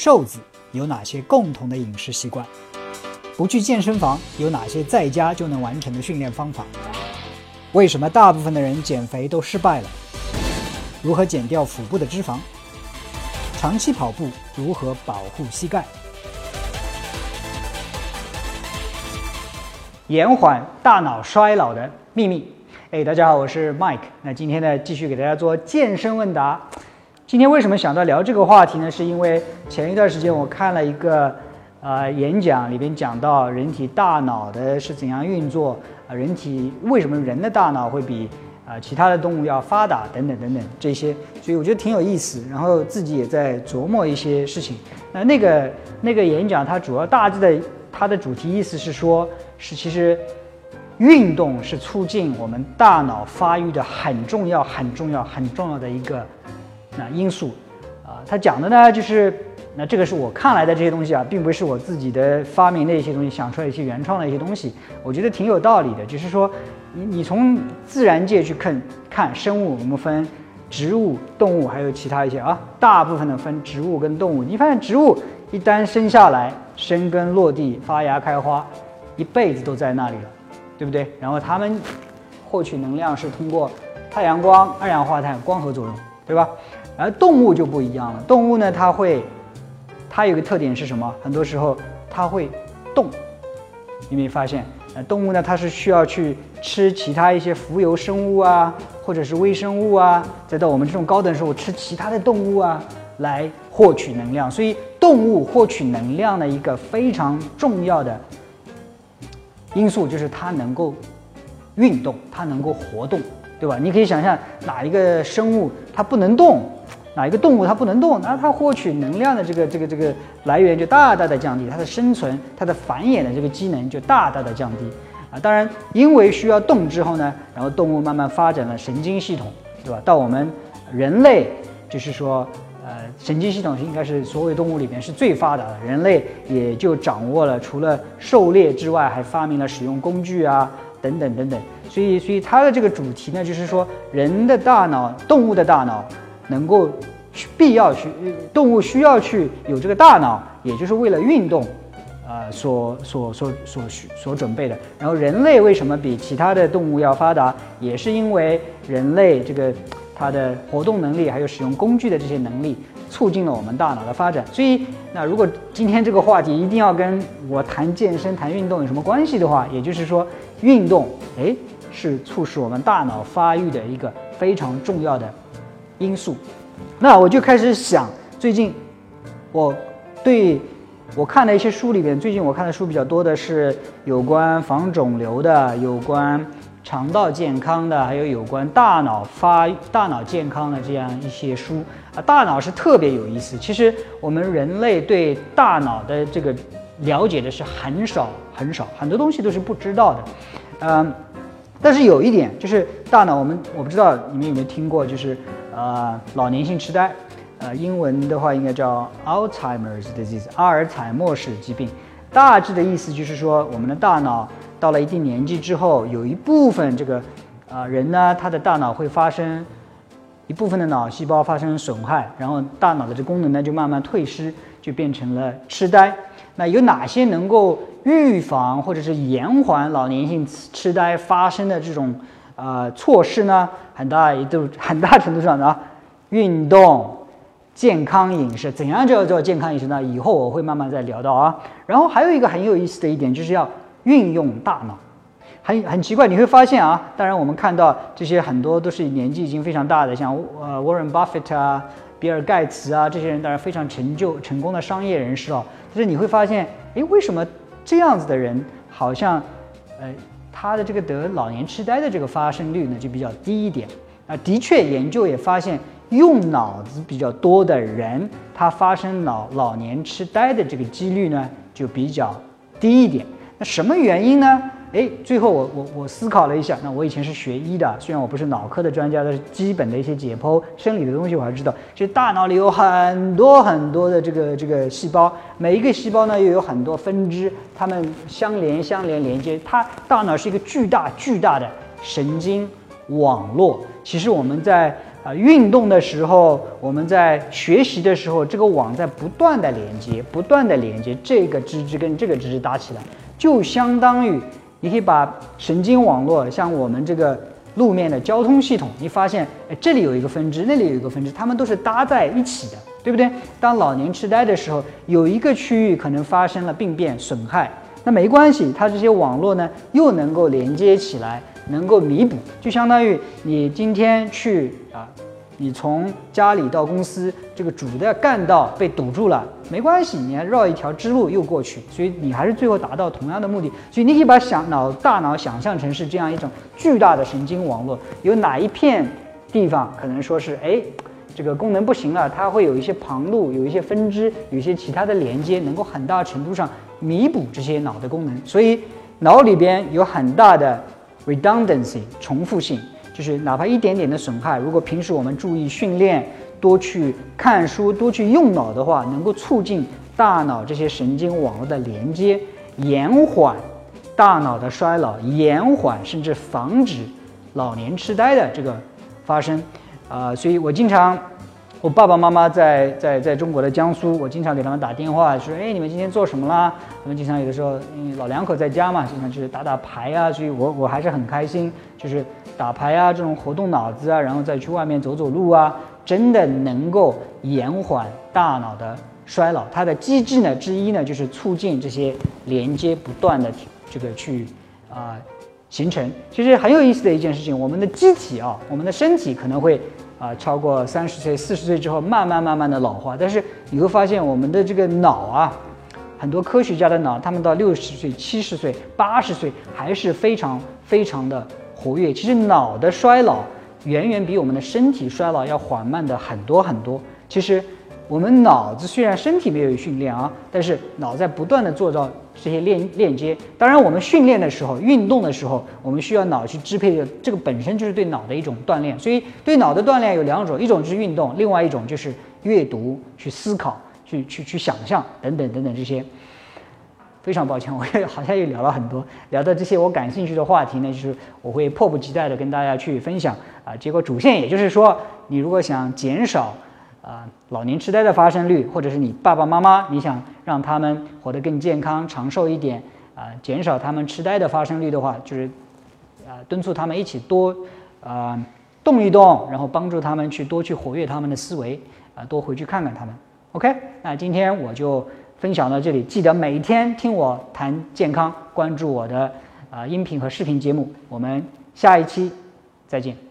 瘦子有哪些共同的饮食习惯？不去健身房有哪些在家就能完成的训练方法？为什么大部分的人减肥都失败了？如何减掉腹部的脂肪？长期跑步如何保护膝盖？延缓大脑衰老的秘密。哎，大家好，我是 Mike。那今天呢，继续给大家做健身问答。今天为什么想到聊这个话题呢？是因为前一段时间我看了一个呃演讲，里边讲到人体大脑的是怎样运作，啊，人体为什么人的大脑会比啊其他的动物要发达等等等等这些，所以我觉得挺有意思。然后自己也在琢磨一些事情。那那个那个演讲，它主要大致的它的主题意思是说，是其实运动是促进我们大脑发育的很重要、很重要、很重要的一个。那因素，啊，他讲的呢，就是那这个是我看来的这些东西啊，并不是我自己的发明的一些东西，想出来一些原创的一些东西，我觉得挺有道理的。就是说，你你从自然界去看看生物，我们分植物、动物，还有其他一些啊，大部分的分植物跟动物。你发现植物一旦生下来，生根落地、发芽开花，一辈子都在那里了，对不对？然后它们获取能量是通过太阳光、二氧化碳光合作用，对吧？而动物就不一样了，动物呢，它会，它有个特点是什么？很多时候它会动，你没发现？呃，动物呢，它是需要去吃其他一些浮游生物啊，或者是微生物啊，再到我们这种高等生物吃其他的动物啊，来获取能量。所以，动物获取能量的一个非常重要的因素就是它能够运动，它能够活动，对吧？你可以想象哪一个生物它不能动？哪一个动物它不能动，那它获取能量的这个这个这个来源就大大的降低，它的生存、它的繁衍的这个机能就大大的降低啊。当然，因为需要动之后呢，然后动物慢慢发展了神经系统，对吧？到我们人类，就是说，呃，神经系统应该是所有动物里面是最发达的，人类也就掌握了，除了狩猎之外，还发明了使用工具啊，等等等等。所以，所以它的这个主题呢，就是说人的大脑、动物的大脑。能够必要去动物需要去有这个大脑，也就是为了运动，啊，所所所所需所准备的。然后人类为什么比其他的动物要发达，也是因为人类这个它的活动能力还有使用工具的这些能力，促进了我们大脑的发展。所以，那如果今天这个话题一定要跟我谈健身、谈运动有什么关系的话，也就是说，运动哎是促使我们大脑发育的一个非常重要的。因素，那我就开始想，最近我对我看的一些书里边，最近我看的书比较多的是有关防肿瘤的，有关肠道健康的，还有有关大脑发大脑健康的这样一些书啊。大脑是特别有意思，其实我们人类对大脑的这个了解的是很少很少，很多东西都是不知道的，嗯，但是有一点就是大脑，我们我不知道你们有没有听过，就是。呃，老年性痴呆，呃，英文的话应该叫 Alzheimer's disease，阿尔采默氏疾病。大致的意思就是说，我们的大脑到了一定年纪之后，有一部分这个啊人呢，他的大脑会发生一部分的脑细胞发生损害，然后大脑的这功能呢就慢慢退失，就变成了痴呆。那有哪些能够预防或者是延缓老年性痴呆发生的这种？啊，措施呢，很大一度很大程度上呢，运动、健康饮食，怎样叫做健康饮食呢？以后我会慢慢再聊到啊。然后还有一个很有意思的一点，就是要运用大脑。很很奇怪，你会发现啊，当然我们看到这些很多都是年纪已经非常大的，像呃沃伦·巴菲特啊、比尔·盖茨啊这些人，当然非常成就、成功的商业人士哦。但是你会发现，哎，为什么这样子的人好像，呃？他的这个得老年痴呆的这个发生率呢就比较低一点啊，的确研究也发现，用脑子比较多的人，他发生老老年痴呆的这个几率呢就比较低一点。那什么原因呢？哎，最后我我我思考了一下，那我以前是学医的，虽然我不是脑科的专家，但是基本的一些解剖生理的东西我还知道。其实大脑里有很多很多的这个这个细胞，每一个细胞呢又有很多分支，它们相连相连连接。它大脑是一个巨大巨大的神经网络。其实我们在啊运动的时候，我们在学习的时候，这个网在不断的连接，不断的连接，这个支支跟这个支支搭起来，就相当于你可以把神经网络像我们这个路面的交通系统，你发现哎这里有一个分支，那里有一个分支，它们都是搭在一起的，对不对？当老年痴呆的时候，有一个区域可能发生了病变损害。那没关系，它这些网络呢又能够连接起来，能够弥补，就相当于你今天去啊，你从家里到公司这个主的干道被堵住了，没关系，你还绕一条支路又过去，所以你还是最后达到同样的目的。所以你可以把想脑大脑想象成是这样一种巨大的神经网络，有哪一片地方可能说是哎。这个功能不行了，它会有一些旁路，有一些分支，有一些其他的连接，能够很大程度上弥补这些脑的功能。所以脑里边有很大的 redundancy 重复性，就是哪怕一点点的损害，如果平时我们注意训练，多去看书，多去用脑的话，能够促进大脑这些神经网络的连接，延缓大脑的衰老，延缓甚至防止老年痴呆的这个发生。啊，所以我经常，我爸爸妈妈在在在中国的江苏，我经常给他们打电话，说，哎，你们今天做什么啦？他们经常有的时候，因为老两口在家嘛，经常就是打打牌啊，所以我我还是很开心，就是打牌啊，这种活动脑子啊，然后再去外面走走路啊，真的能够延缓大脑的衰老。它的机制呢之一呢，就是促进这些连接不断的这个去啊。形成其实很有意思的一件事情，我们的机体啊，我们的身体可能会啊超过三十岁、四十岁之后慢慢慢慢的老化，但是你会发现我们的这个脑啊，很多科学家的脑，他们到六十岁、七十岁、八十岁还是非常非常的活跃。其实脑的衰老远远比我们的身体衰老要缓慢的很多很多。其实。我们脑子虽然身体没有训练啊，但是脑在不断的做到这些链链接。当然，我们训练的时候、运动的时候，我们需要脑去支配的，这个本身就是对脑的一种锻炼。所以，对脑的锻炼有两种，一种就是运动，另外一种就是阅读、去思考、去去去想象等等等等这些。非常抱歉，我也 好像也聊了很多，聊到这些我感兴趣的话题呢，就是我会迫不及待的跟大家去分享啊。结果主线也就是说，你如果想减少。啊，老年痴呆的发生率，或者是你爸爸妈妈，你想让他们活得更健康、长寿一点，啊，减少他们痴呆的发生率的话，就是，啊，敦促他们一起多，啊，动一动，然后帮助他们去多去活跃他们的思维，啊，多回去看看他们。OK，那今天我就分享到这里，记得每天听我谈健康，关注我的啊音频和视频节目，我们下一期再见。